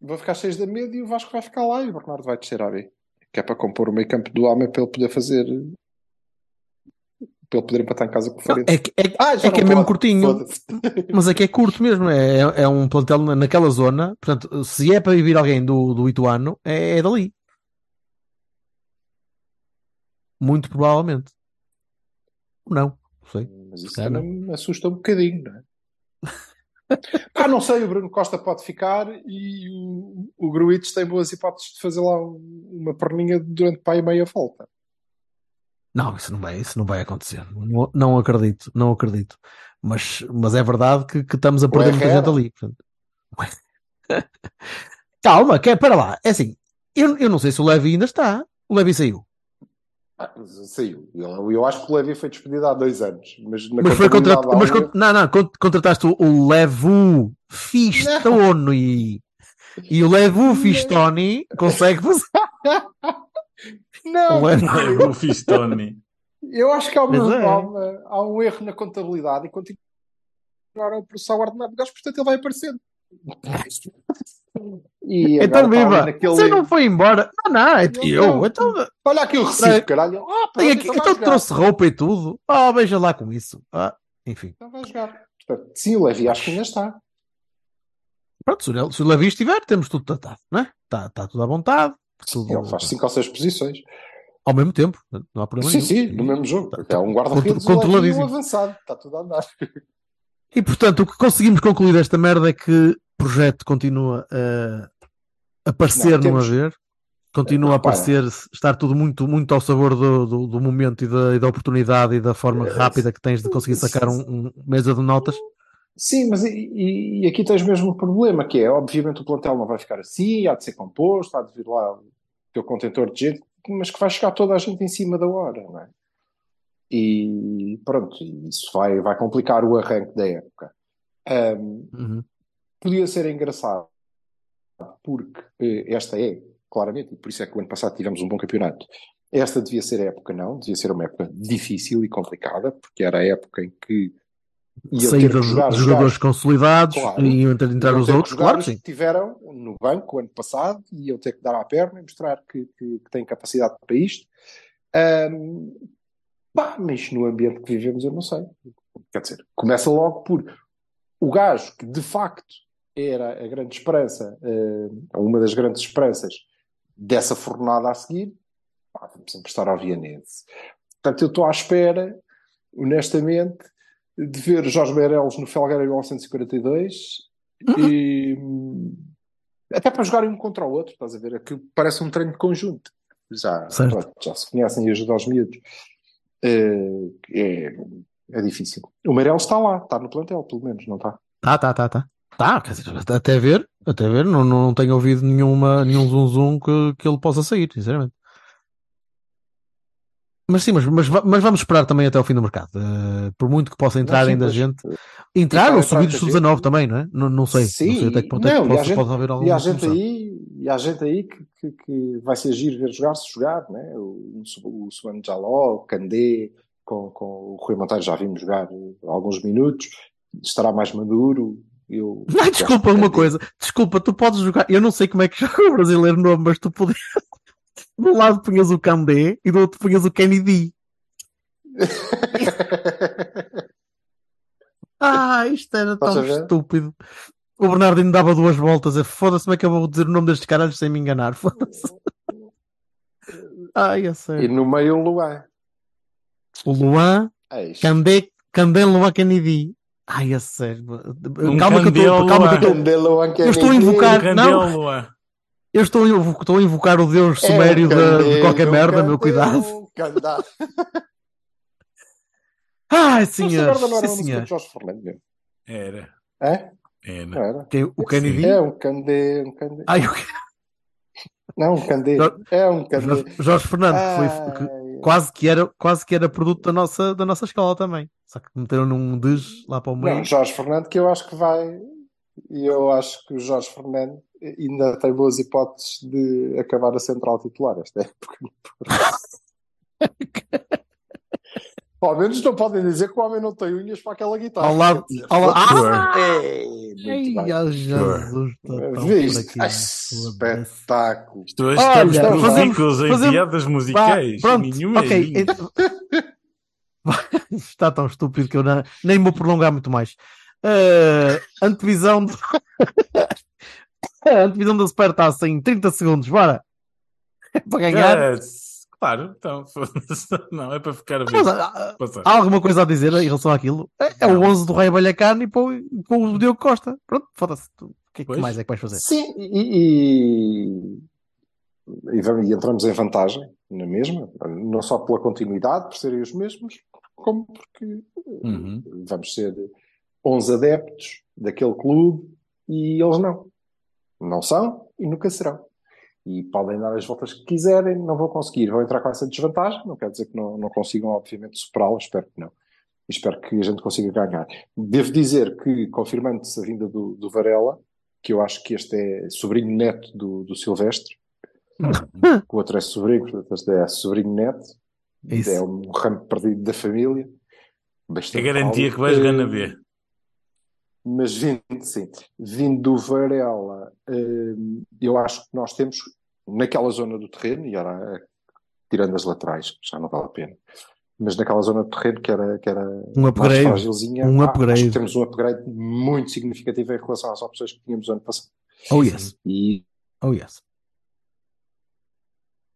vai ficar cheio de medo e o Vasco vai ficar lá e o Bernardo vai descer a B. Que é para compor o meio campo do homem para ele poder fazer. Para ele poder empatar em casa com o Não, é, que, é, Ah, já é que é mesmo curtinho. <laughs> Mas é que é curto mesmo, é, é- é um plantel na- naquela zona. Portanto, se é para vir alguém do, do Ituano, é, é dali. Muito provavelmente. Ou Não, não sei. Mas isso também me assusta um bocadinho, não é? <laughs> Ah, não sei, o Bruno Costa pode ficar e o, o Gruites tem boas hipóteses de fazer lá um- uma perninha durante para aí meia volta. Não, isso não vai, isso não vai acontecer. Não, não acredito, não acredito. Mas, mas é verdade que, que estamos a perder muita gente ali. <laughs> Calma, que é, para lá. É assim, eu, eu não sei se o Levi ainda está. O Levi saiu. Ah, saiu. Eu, eu acho que o Levi foi despedido há dois anos. Mas, Mas foi contratado. Mas, con- não, não, con- contrataste o, o Levu Fistoni. <laughs> E o Levu Fistoni consegue fazer. <laughs> Não, O Levi- O Fistoni. eu acho que há, uma- é. há uma- há um erro na contabilidade e continuaram a processar o ordenado de gajos, portanto ele vai aparecendo. E Então, viva! naquele- Você não foi embora? Não, não, é Não, eu. não. Então, Olha aqui o recibo, caralho. Ah, tem aqui, então então trouxe roupa e tudo. Ah, veja lá com isso. Ah, enfim. Então vai jogar. Portanto, sim, o Levi acho que ainda está. Pronto, se o Le- se o Levi estiver, temos tudo tratado, não é? Está está tudo à vontade. Ele faz cinco ou seis posições. ao mesmo tempo. Não há problema Sim, nenhum. sim, no mesmo jogo. Tá- É um guarda-redes o Levi e um avançado. Está tudo a andar. E portanto, o que conseguimos concluir desta merda é que o projeto continua a aparecer, Não, não, temos- a ver. Continua a aparecer, estar tudo muito, muito ao sabor do, do, do momento e da, e da oportunidade e da forma É, rápida que tens de conseguir sacar um, um mesa de notas. Sim, mas e, e- aqui tens mesmo um problema, que é, obviamente, o plantel não vai ficar assim, há de ser composto, há de vir lá o teu contentor de gente, mas que vai chegar toda a gente em cima da hora, não é? E pronto, isso vai, vai complicar o arranque da época. Ahm, Uhum. podia ser engraçado, porque eh, esta é, claramente, e por isso é que o ano passado tivemos um bom campeonato. Esta devia ser a época, não, devia ser uma época difícil e complicada, porque era a época em que ter Saída de, jogar jogadores gajos consolidados Claro. e entrar, os outros, jogar claro sim. que tiveram no banco o ano passado e iam ter que dar à perna e mostrar que, que, que têm capacidade para isto. Ahm, pá, mas no ambiente que vivemos eu não sei. Quer dizer, começa logo por o gajo que de facto era a grande esperança, uma das grandes esperanças dessa fornada a seguir, pá, vamos emprestar ao Vianense. Portanto, eu estou à espera, honestamente, de ver Jorge Meireles no Felgueira em 1942 e hum, até para jogarem um contra o outro, estás a ver? Aquilo parece um treino de conjunto. Já, pronto, já se conhecem e ajudam aos miúdos. Eh, É, é difícil. O Meireles está lá, está no plantel, pelo menos, não está? Tá, tá, tá, tá. Tá, quer dizer, até ver, até ver, não, não tenho ouvido nenhuma, nenhum zum zum que, que ele possa sair, sinceramente. Mas sim, mas, mas, mas vamos esperar também até ao fim do mercado. Eh, por muito que possa entrar Não, sim, ainda mas- gente. Entrar ou subir dos sub-19 gente. também, não é? Não, não sei. Sim, não sei até que ponto é não, que e há possa, gente- pode haver E alguma há gente aí, e há gente aí que, que, que vai ser giro ver jogar-se jogar, né? O, o Suano Jaló, o Candé, com, com o Rui Monteiro já vimos jogar alguns minutos, estará mais maduro. Eu, <laughs> desculpa uma coisa. Desculpa, tu podes jogar. Eu não sei como é que <laughs> joga o brasileiro novo, mas tu podias. De um lado punhas o Candé e do outro punhas o Kennedy. <laughs> Ah, isto era Estás tão a ver? estúpido. O Bernardino dava duas voltas. a Foda-se, como é que eu vou dizer o nome destes caralhos sem me enganar? <laughs> Foda-se. Ai, a e sério. no meio o Luan. O Luan, É. Candé, Candé, Luan, Kennedy. Ai, a sério. Um calma que eu estou. Candé, Calma que eu Luan. estou. Candé, Luan, Eu estou a Kennedy. invocar- Candelo, não. Eu estou, estou a invocar o Deus É um sumério de, de qualquer um merda, meu Candé, cuidado. um Candá. <laughs> Ai, merda não era Sim, senhor. Jorge Fernando mesmo. Era. É? Era. Não era? O Kennedy? É um Candé, um Candé. Ai, o Não, um Candé. Jorge- É um Candé. Jorge, Jorge Fernando, que foi, que quase, que era, quase que era produto da nossa, da nossa escola também. Só que meteram num des lá para o meio. Não, Jorge Fernando, que eu acho que vai. E eu acho que o Jorge Fernando ainda tem boas hipóteses de acabar a central titular esta época. <laughs> Ao menos não podem dizer que o homem não tem unhas para aquela guitarra. Ao lado. Ao lado. Sure. Ah! É, muito Ai, bem. Jesus. tá Viste? aqui, Ai, foda-se. espetáculo. Isto hoje Olha, estamos fazemos- em fazemos- piadas musicais. pronto, Nenhuma ok. é então- <laughs> Está tão estúpido que eu não- nem vou prolongar muito mais. Uh, antevisão de... <laughs> <laughs> antevisão da Supertaça em 30 segundos, bora! É <laughs> para ganhar. É, claro, então, foda-se. não, é para ficar a ver. Mas, há, Passar. há alguma coisa a dizer em relação àquilo? É, é o 11 do Rei Balhacano e com, o Diogo Costa. Pronto, foda-se. O que, é que mais é que vais fazer? Sim, e, e- e e entramos em vantagem na mesma, não só pela continuidade, por serem os mesmos, como porque Uhum. vamos ser 11 adeptos daquele clube e eles não. Não são e nunca serão. E podem dar as voltas que quiserem, não vão conseguir, vão entrar com essa desvantagem, não quer dizer que não, não consigam, obviamente, superá-la, espero que não. E espero que a gente consiga ganhar. Devo dizer que, confirmando-se a vinda do, do Varela, que eu acho que este é sobrinho neto do, do Silvestre, <laughs> o outro é sobrinho, portanto, este é sobrinho neto, Isso. é um ramo perdido da família. É Bastante garantia alto. que vais Eh, B. mas vindo, sim, vindo do Varela, hum, eu acho que nós temos naquela zona do terreno, e era tirando as laterais, já não vale a pena, mas naquela zona do terreno que era, que era Um mais upgrade. fragilzinha, Um ah, upgrade. que temos um upgrade muito significativo em relação às opções que tínhamos ano passado. Oh yes. E Oh yes.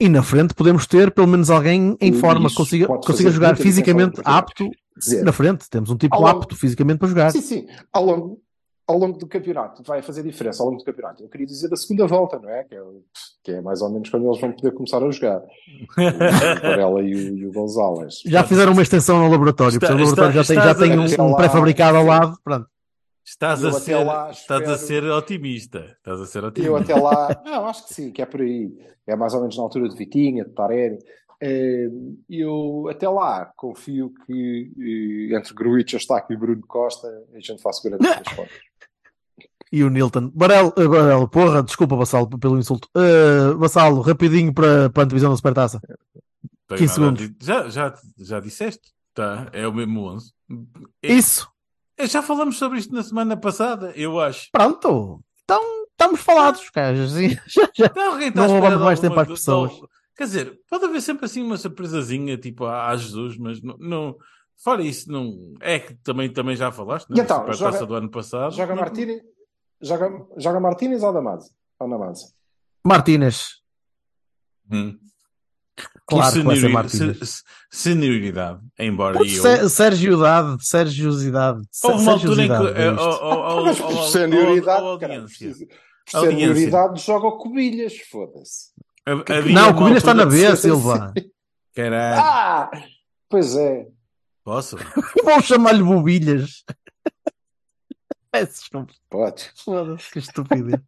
E na frente podemos ter pelo menos alguém em Isso forma que consiga, consiga jogar fisicamente apto dizer, na frente. Temos um tipo longo- apto fisicamente para jogar. sim, sim, ao longo, ao longo do campeonato, vai fazer diferença ao longo do campeonato. Eu queria dizer da segunda volta, não é? Que é, que é mais ou menos quando eles vão poder começar a jogar. <laughs> O Varela e o, e o Gonzalez. Já fizeram uma extensão no laboratório, Está- porque o laboratório já está- tem, já tem um- um, pré-fabricado ao lado. Pronto. Estás, Eu a ser, lá estás a espero- ser otimista. Estás a ser Eu otimista. até lá, <laughs> não, acho que sim, que é por aí. É mais ou menos na altura de Vitinha, de Taremi. Eh, Eu até lá confio que eh, entre Gruitch, Eustáquio e Bruno Costa a gente faça grandes transformações. E o Nilton. Barel, eh, Barel, porra, desculpa, Vassalo, pelo insulto. Uh, Vassalo, rapidinho para, para a antevisão da Supertaça. Bem, 15 nada, segundos. Já, já, já disseste? Tá, é o mesmo 11. É- Isso. é, Já falamos sobre isto na semana passada, eu acho. Pronto. Então, estamos falados, cara. <laughs> Assim, já, já. Está Não espera roubamos mais tempo às do- pessoas. do- Quer dizer, pode haver sempre assim uma surpresazinha, tipo a, a Jesus, mas não, não- Fora isso, não. É que também, também já falaste, E né? então, Super joga- taça do ano passado. Joga Não- Martínez, joga, joga Martínez ou Damasio? Ou? Martínez. Hum. Claro Por que vai ser seniori- Martínez. se- se- Senioridade, embora Por eu. Sé- Sergioidade, Sergiosidade. Houve uma altura em que. Sergiosidade, é eh, por ao- senioridade, senioridade joga o Cobilhas, foda-se. Havia Não, uma o Covilhas está na B, Silva. <laughs> Caralho, Ah! Pois é. posso? <laughs> Vou chamar-lhe bobilhas. <laughs> Peço desculpa. Pode. Foda-se, que estupidez.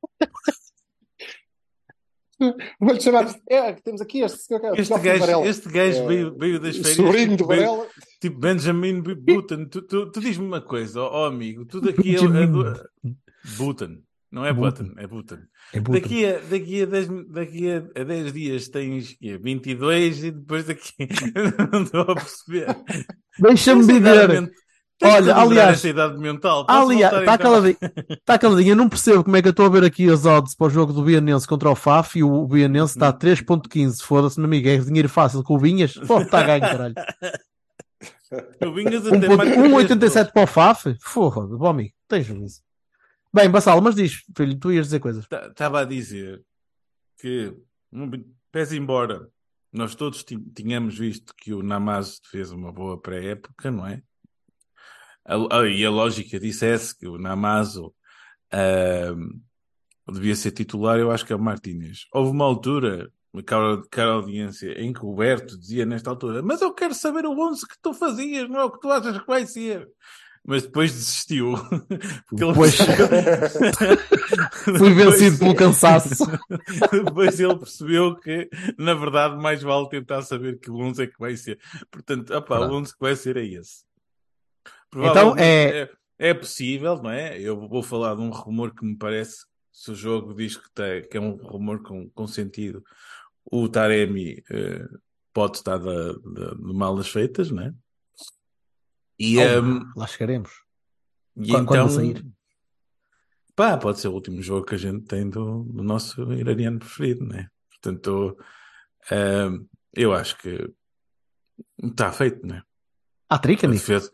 Vou-lhe chamar. É, temos aqui este é Este gajo, este gajo É, veio, veio das férias. sobrinho do tipo, veio- Varela. Tipo Benjamin Button. Tu, tu, tu diz-me uma coisa, ó ó amigo. Tu daqui a. a, Benjamin. Button. Não é Button. Button, é Button. É puta. Daqui a, daqui, a 10, daqui a, a 10 dias tens quê? 22 e depois daqui. <laughs> não estou a perceber. Deixa-me de Olha, aliás- mental. Posso Aliás, está caladinho. Está caladinho. Eu não percebo como é que eu estou a ver aqui as odds para o jogo do Bianense contra o FAF e o Bianense está a 3.15. Foda-se, meu amigo. É dinheiro fácil com o Vinhas. Pô, está a ganho, caralho. <laughs> Tu vinhas até ponto- mais 1,87 para o FAF? Forra, bom amigo. Tens juízo. Bem, Bassalo, mas diz, filho, tu ias dizer coisas. Estava a dizer que, pese embora nós todos tínhamos visto que o Namaz fez uma boa pré-época, não é? A- a- e a lógica dissesse que o Namazo ahm, devia ser titular, eu acho que é o Martínez. Houve uma altura, cara, cara audiência, em que o Berto dizia nesta altura: Mas eu quero saber o 11 que tu fazias, não é o que tu achas que vai ser. Mas depois desistiu. <laughs> Porque ele Pois. <laughs> Fui vencido pelo cansaço. <laughs> Depois ele percebeu que, na verdade, mais vale tentar saber que 11 é que vai ser. Portanto, opá, o. 11 que vai ser é esse. Então, é- é... é possível, não é? Eu vou falar de um rumor que me parece se o jogo diz que, tem, que é um rumor com, com sentido, o Taremi eh, pode estar de, de, de malas feitas, né? E, Oh, ehm, lá chegaremos. e Quando- quando então, sair. pá, pode ser o último jogo que a gente tem do, do nosso iraniano preferido, né? Portanto, ehm, eu acho que está feito, né? Há trick, A defesa,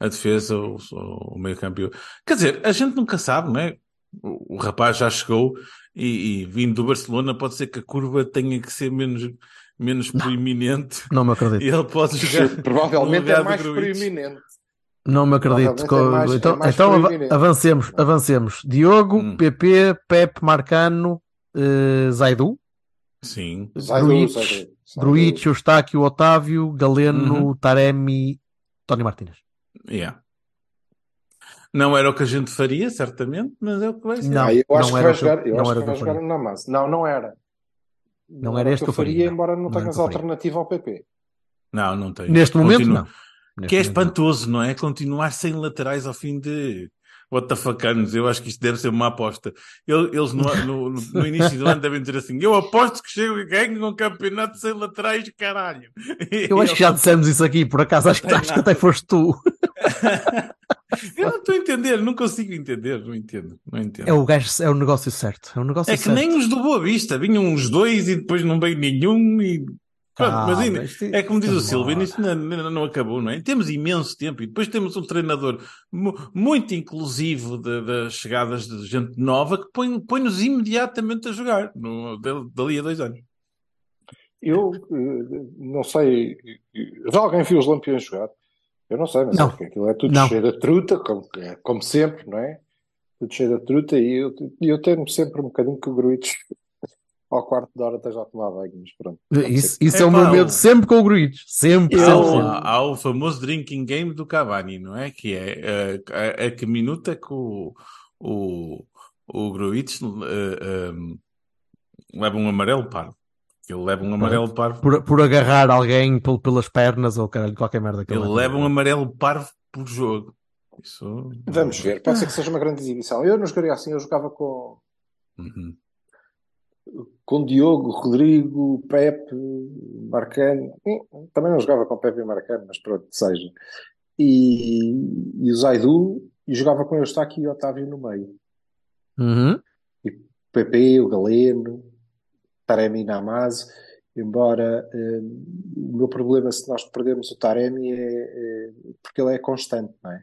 a defesa, o, o meio campo. Quer dizer, a gente nunca sabe, não é? O, o rapaz já chegou e, e vindo do Barcelona, pode ser que a curva tenha que ser menos, menos proeminente Não me acredito. e ele pode jogar. Provavelmente no lugar é mais proeminente. Não me acredito. Provavelmente é mais- é então, mais então avancemos, avancemos. Diogo, Hum. PP, Pepe, Marcano, eh, Zaidu, Sim, Gruitch, Eustáquio, Otávio, Galeno, Uhum. Taremi, Tony Martínez. yeah. Não era o que a gente faria, certamente, mas é o que vai ser. Não. Ah, eu acho que era vai o que eu- jogar, eu não acho que o vai jogar faria. na massa. Não, não era. Não era este que eu faria, não. embora não tenhas faria. alternativa ao PP. Não, não tem. Neste momento, Continua- não. Neste Que é momento, não. espantoso, não é? Continuar sem laterais ao fim de. What the fuck anos? Eu acho que isto deve ser uma aposta. Ele- Eles <laughs> no, no- no início do ano devem dizer assim: Eu aposto que chego e ganho um campeonato sem laterais, caralho. <laughs> Eu acho que já dissemos isso aqui, por acaso, acho que, acho que até foste tu. <laughs> Eu não estou a entender, não consigo entender, não entendo. Não entendo. É o gajo, é o negócio certo. É o negócio É que certo. nem os do Boa Vista, vinham uns dois e depois não veio nenhum e. Pronto, Ah, mas ainda, mas é como diz o demora. isto não, não- não acabou, não é? Temos imenso tempo e depois temos um treinador mu- muito inclusivo das chegadas de gente nova que põe- põe-nos imediatamente a jogar no, dali- a dois anos. Eu eh, não sei. Já alguém viu os Lampiões jogar? Eu não sei, mas Não. é que aquilo é tudo Não. cheio de truta, como, é, como sempre, não é? Tudo cheio de truta e eu, eu temo sempre um bocadinho que o Gruitch ao quarto de hora esteja a tomar banho, mas pronto. Isso, isso é o meu medo sempre com o Gruitch. Sempre, Há, sempre. o- há o famoso drinking game do Cavani, não é? Que é eh, a, a que minuto é que o, o, o Gruitch eh, eh, leva um amarelo parvo. Ele leva um amarelo parvo. Por, por agarrar alguém pel- pelas pernas ou caralho, qualquer merda que Ele leva um amarelo parvo por jogo. Isso. Vamos ver, pode ser que seja uma grande exibição. Eu não jogaria assim, eu jogava com, Uhum. com Diogo, Rodrigo, Pepe, Marcano. Hum, Também não jogava com Pepe e Marcano, mas pronto, seja. E, e o Zaidu, e jogava com Eustáquio e Otávio no meio. Uhum. PP, o Galeno, Taremi Namazo, embora eh, o meu problema se nós perdermos o Taremi é, é porque ele é constante, não é?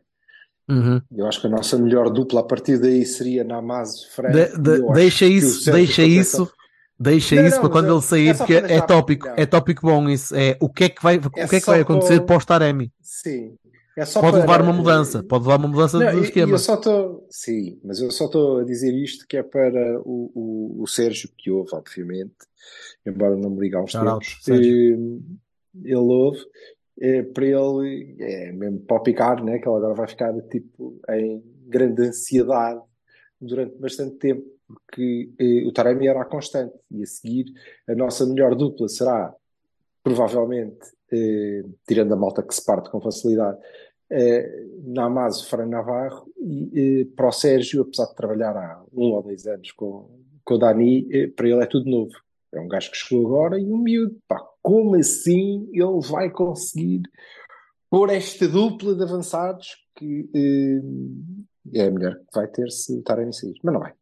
Uhum. Eu acho que a nossa melhor dupla a partir daí seria Namazo, Fred. De- de- deixa isso, deixa isso, deixa Não, isso não, para quando é- ele sair, é porque é tópico, não. é tópico bom isso. É o que é que vai, o que é que vai acontecer para- pós-Taremi? Sim. É Pode para- levar uma mudança, pode levar uma mudança Não, do esquema. eu só estou. Sim, mas eu só estou a dizer isto que é para o, o, o Sérgio, que ouve, obviamente, embora não me ligue uns Shout out, tempos. Eh, Ele ouve, eh, para ele, é mesmo para o picar, né? Que ele agora vai ficar tipo em grande ansiedade durante bastante tempo, porque eh, o Taremi era a constante, e a seguir a nossa melhor dupla será provavelmente, tirando a malta que se parte com facilidade, eh, Namazo, Fran Navarro e eh, para o Sérgio, apesar de trabalhar há um ou dois anos com, com o Dani, eh, para ele é tudo novo. É um gajo que chegou agora e um miúdo. Pá, como assim ele vai conseguir pôr esta dupla de avançados que eh, é a que vai ter se o Taremi sair? Mas não vai.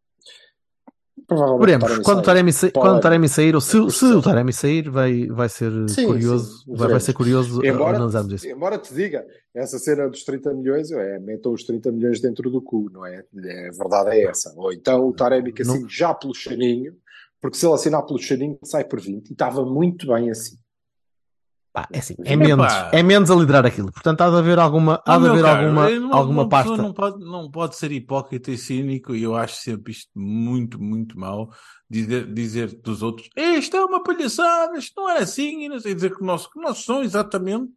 Veremos, quando o. Taremi, sa- Pode. quando o Taremi sair, ou se, É se o Taremi sair, vai, vai ser Sim, curioso, sim, vai, vai ser curioso Embora, analisarmos isso. embora te diga, essa cena dos 30 milhões, é, metam os 30 milhões dentro do cu, não é? é a verdade é essa. Ou então o Taremi que Não- assine já pelo chaninho, porque se ele assinar pelo chaninho sai por 20 e estava muito bem assim. Pá, é assim, é Epá. menos, é menos a liderar aquilo. Portanto, há de haver alguma, há de haver caro, alguma, uma- alguma uma pessoa pasta. Não pode, não pode ser hipócrita e cínico, e eu acho sempre isto muito, muito mau. Dizer, dizer dos outros, isto é uma palhaçada, isto não é assim, e não sei dizer que nós, que nós são exatamente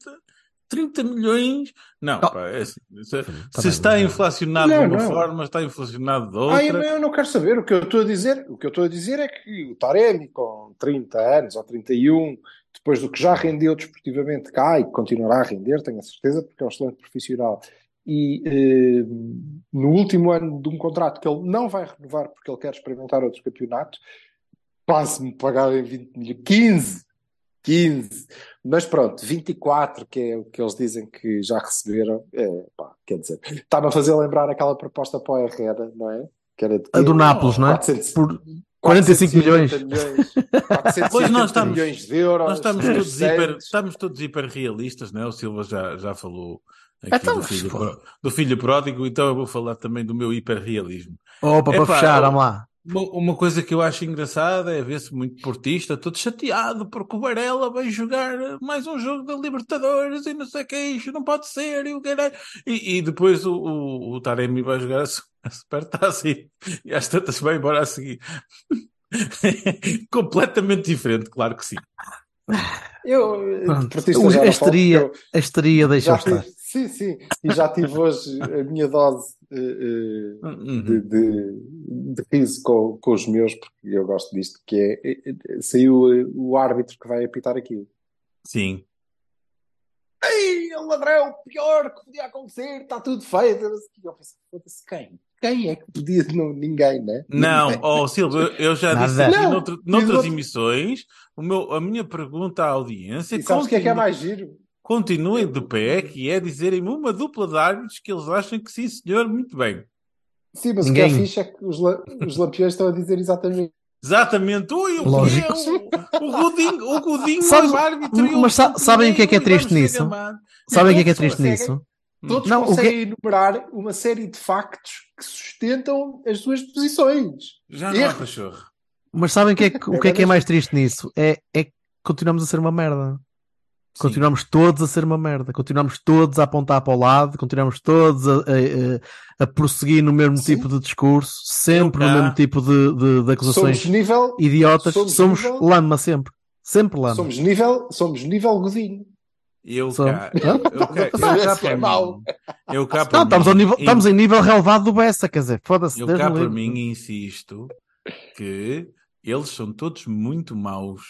30 milhões. Não, Oh. pá, é assim, se, Tá se bem, está mas- inflacionado Não, de uma não. forma, está inflacionado de Ah, eu, outra. eu não quero saber. O que eu estou a dizer, o que eu estou a dizer é que o Taremi, com 30 anos ou 31, depois do que já rendeu desportivamente cá e continuará a render, tenho a certeza, porque é um excelente profissional. e eh, no último ano de um contrato que ele não vai renovar porque ele quer experimentar outro campeonato, quase-me pagarem 20 milhões, 15, 15, mas pronto, 24, que é o que eles dizem que já receberam, é, pá, quer dizer, está-me a fazer lembrar aquela proposta para o Herrera, não é? Que era de A do Nápoles, não é? 400, Por 45 milhões. 450 <laughs> Pois nós estamos- milhões de euros. Nós estamos todos, 300. hiper, estamos todos hiper realistas, não é? O Silva já, já falou aqui Então, do, filho, do filho pródigo, então eu vou falar também do meu hiperrealismo. Opa, para fechar, vamos lá. Uma, uma coisa que eu acho engraçada é ver-se muito portista, todo chateado porque o Varela vai jogar mais um jogo da Libertadores e não sei o que, isto não pode ser, e o caralho. E, e depois o, o, o Taremi vai jogar a, su- a supertaça e, e às tantas vai embora a seguir. <laughs> Completamente diferente, claro que sim. Eu, Pronto. a histeria, a histeria já estar. sim, sim, e já tive hoje a minha dose Uhum. de, de, de riso com, com os meus, porque eu gosto disto, que é, eh, eh, saiu eh, o árbitro que vai apitar aquilo. Sim. Ei, o ladrão, o pior que podia acontecer, está tudo feito. Eu pensei, foda-se, quem? Quem é que podia? Não, ninguém, né? Não, Ninguém. oh Silva, eu- já disse aqui Não, noutro- noutras outro- emissões, o meu, a minha pergunta à audiência E sabes o que é que é mais giro? Continuem de pé, que é dizerem-me uma dupla de árbitros que eles acham que sim, senhor, muito bem. Sim, mas Ninguém. o que é fixe é que os, la- os lampiões estão a dizer exatamente. Exatamente. Ui, o Lógico. que é o, o Godinho, o Godinho Sabes- é o árbitro. e mas sa- sabem o que é que é triste nisso? Sabem o que é que é triste conseguem. nisso? Todos Não, o que- conseguem enumerar uma série de factos que sustentam as suas posições. Já não há Erros. cachorro. Mas sabem o que é que, o que, é, que é mais triste nisso? É, é que continuamos a ser uma merda. Sim. Continuamos todos a ser uma merda. Continuamos todos a apontar para o lado. Continuamos todos a, a- a- prosseguir no mesmo Sim. tipo de discurso. Sempre no mesmo tipo de, de- de acusações Somos nível, idiotas. somos Somos, nível- lama sempre. Sempre lama. somos nível, somos nível Godinho. Eu Somos. cá, eu, eu cá, eu cá é para mau. mim, eu cá para Não, estamos, mim, nível, estamos em nível relevado do Bessa, quer dizer, foda-se. Eu Deus cá para mim insisto que eles são todos muito maus.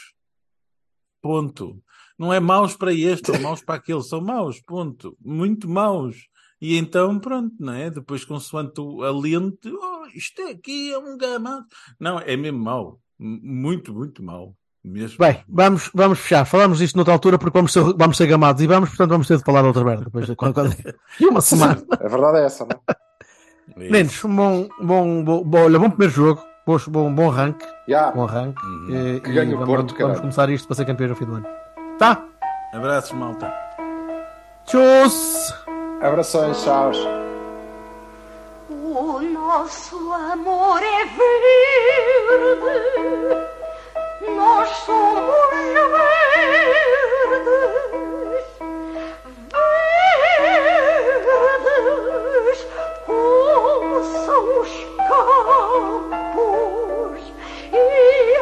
Ponto. Não é maus para este ou maus para aquele, são maus, ponto. Muito maus. E então, pronto, não é? Depois, consoante o- a lente, oh, isto aqui é um gamado. Não, é mesmo mau. Muito, muito mau. Mesmo. Bem, vamos, vamos fechar. Falamos disto noutra altura porque vamos ser, vamos ser gamados e vamos, portanto, vamos ter de falar de outra merda depois de quando, quando... E uma semana. <laughs> A verdade é essa, não é? É. Meninos, um bom, bom, bom, bom, olha, bom primeiro jogo, bom, bom, bom rank, Já. bom rank. Uhum. E, Que e ganhe o vamos, Porto, vamos caralho. começar isto para ser campeão no fim do ano. Tá? Abraços, malta. Tchau! Abrações, tchau. O nosso amor é verde, nós somos verdes, verdes como são os campos e